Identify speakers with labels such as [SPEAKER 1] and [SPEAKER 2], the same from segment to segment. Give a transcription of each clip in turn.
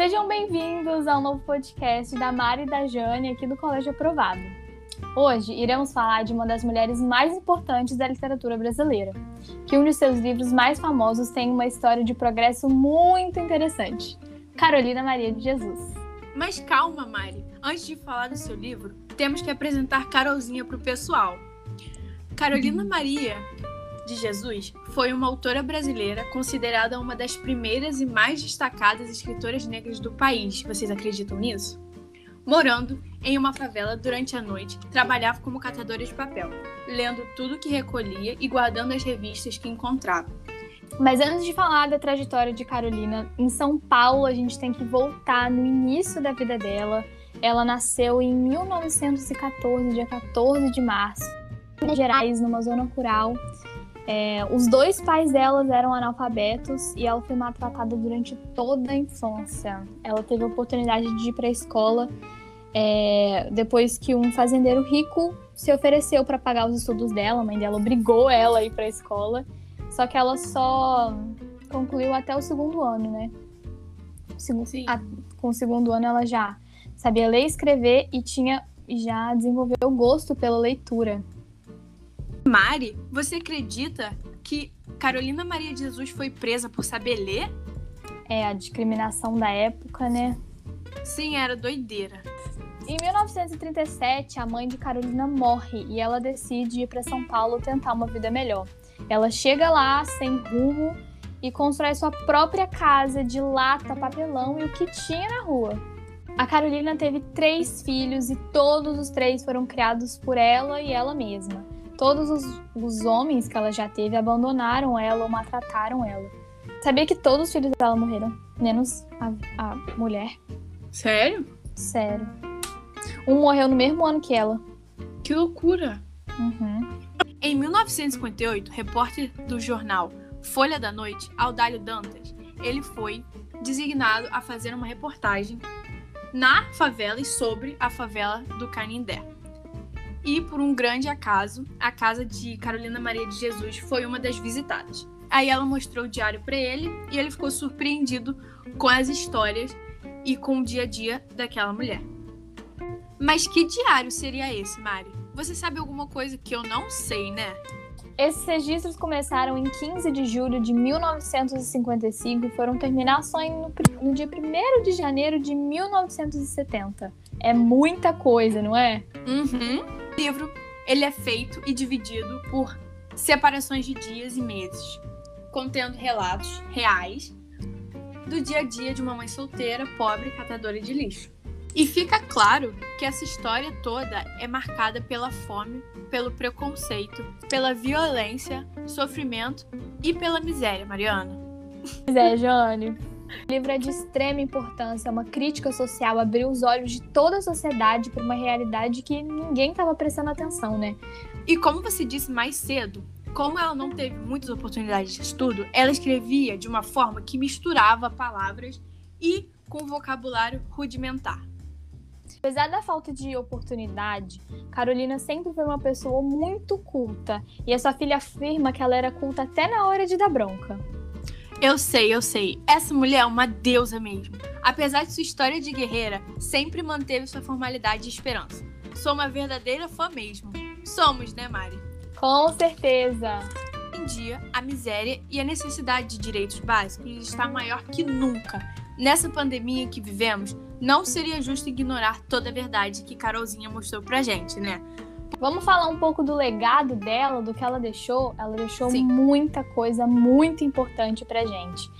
[SPEAKER 1] Sejam bem-vindos ao novo podcast da Mari e da Jane aqui do Colégio Aprovado. Hoje iremos falar de uma das mulheres mais importantes da literatura brasileira, que um de seus livros mais famosos tem uma história de progresso muito interessante. Carolina Maria de Jesus.
[SPEAKER 2] Mas calma, Mari. Antes de falar do seu livro, temos que apresentar Carolzinha para o pessoal. Carolina Maria de Jesus foi uma autora brasileira considerada uma das primeiras e mais destacadas escritoras negras do país. Vocês acreditam nisso? Morando em uma favela durante a noite, trabalhava como catadora de papel, lendo tudo que recolhia e guardando as revistas que encontrava.
[SPEAKER 1] Mas antes de falar da trajetória de Carolina, em São Paulo a gente tem que voltar no início da vida dela. Ela nasceu em 1914, dia 14 de março, em Minas Gerais, numa zona rural. É, os dois pais delas eram analfabetos e ela foi maltratada durante toda a infância. Ela teve a oportunidade de ir para a escola é, depois que um fazendeiro rico se ofereceu para pagar os estudos dela. A mãe dela obrigou ela a ir para a escola, só que ela só concluiu até o segundo ano, né? A, com o segundo ano ela já sabia ler e escrever e tinha já desenvolveu o gosto pela leitura.
[SPEAKER 2] Mari, você acredita que Carolina Maria de Jesus foi presa por saber ler?
[SPEAKER 1] É, a discriminação da época, né?
[SPEAKER 2] Sim, era doideira.
[SPEAKER 1] Em 1937, a mãe de Carolina morre e ela decide ir para São Paulo tentar uma vida melhor. Ela chega lá sem rumo e constrói sua própria casa de lata, papelão e o que tinha na rua. A Carolina teve três filhos e todos os três foram criados por ela e ela mesma. Todos os, os homens que ela já teve abandonaram ela ou maltrataram ela. Sabia que todos os filhos dela morreram, menos a, a mulher.
[SPEAKER 2] Sério?
[SPEAKER 1] Sério. Um morreu no mesmo ano que ela.
[SPEAKER 2] Que loucura!
[SPEAKER 1] Uhum.
[SPEAKER 2] Em 1958, repórter do jornal Folha da Noite, Audálio Dantas, ele foi designado a fazer uma reportagem na favela e sobre a favela do Canindé. E por um grande acaso, a casa de Carolina Maria de Jesus foi uma das visitadas. Aí ela mostrou o diário para ele e ele ficou surpreendido com as histórias e com o dia a dia daquela mulher. Mas que diário seria esse, Mari? Você sabe alguma coisa que eu não sei, né?
[SPEAKER 1] Esses registros começaram em 15 de julho de 1955 e foram terminar só no, no dia 1 de janeiro de 1970. É muita coisa, não é?
[SPEAKER 2] Uhum. O livro ele é feito e dividido por separações de dias e meses, contendo relatos reais do dia a dia de uma mãe solteira, pobre, catadora de lixo. E fica claro que essa história toda é marcada pela fome, pelo preconceito, pela violência, sofrimento e pela miséria, Mariana.
[SPEAKER 1] Pois é. O livro é de extrema importância, é uma crítica social, abriu os olhos de toda a sociedade para uma realidade que ninguém estava prestando atenção, né?
[SPEAKER 2] E como você disse mais cedo, como ela não teve muitas oportunidades de estudo, ela escrevia de uma forma que misturava palavras e com vocabulário rudimentar.
[SPEAKER 1] Apesar da falta de oportunidade, Carolina sempre foi uma pessoa muito culta e a sua filha afirma que ela era culta até na hora de dar bronca.
[SPEAKER 2] Eu sei, eu sei. Essa mulher é uma deusa mesmo. Apesar de sua história de guerreira, sempre manteve sua formalidade e esperança. Sou uma verdadeira fã mesmo. Somos, né, Mari?
[SPEAKER 1] Com certeza.
[SPEAKER 2] Em dia, a miséria e a necessidade de direitos básicos está maior que nunca. Nessa pandemia que vivemos, não seria justo ignorar toda a verdade que Carolzinha mostrou pra gente, né?
[SPEAKER 1] Vamos falar um pouco do legado dela, do que ela deixou? Ela deixou Sim. muita coisa muito importante pra gente.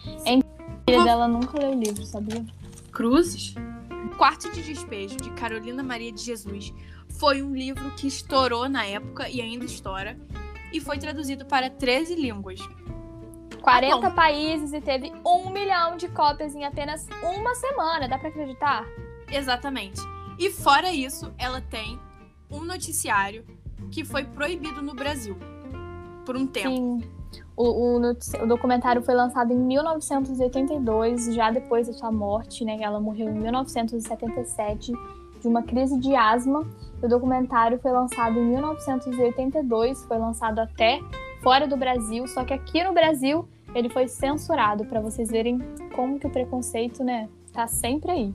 [SPEAKER 1] Filha dela nunca leu o livro, sabia?
[SPEAKER 2] Cruzes? Quarto de Despejo, de Carolina Maria de Jesus, foi um livro que estourou na época e ainda estoura, e foi traduzido para 13 línguas.
[SPEAKER 1] 40 ah, países e teve um milhão de cópias em apenas uma semana, dá para acreditar?
[SPEAKER 2] Exatamente. E fora isso, ela tem um noticiário que foi proibido no Brasil por um tempo.
[SPEAKER 1] Sim. O, o, o, documentário foi lançado em 1982, já depois da sua morte, né? Ela morreu em 1977 de uma crise de asma. O documentário foi lançado em 1982, foi lançado até fora do Brasil, só que aqui no Brasil ele foi censurado para vocês verem como que o preconceito, né, Tá sempre aí.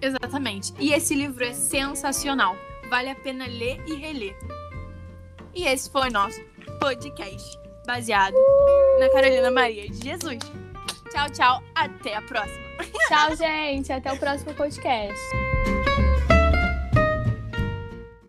[SPEAKER 2] Exatamente. E esse livro é sensacional. Vale a pena ler e reler. E esse foi o nosso podcast baseado na Carolina Maria de Jesus. Tchau, tchau. Até a próxima.
[SPEAKER 1] Tchau, gente. Até o próximo podcast.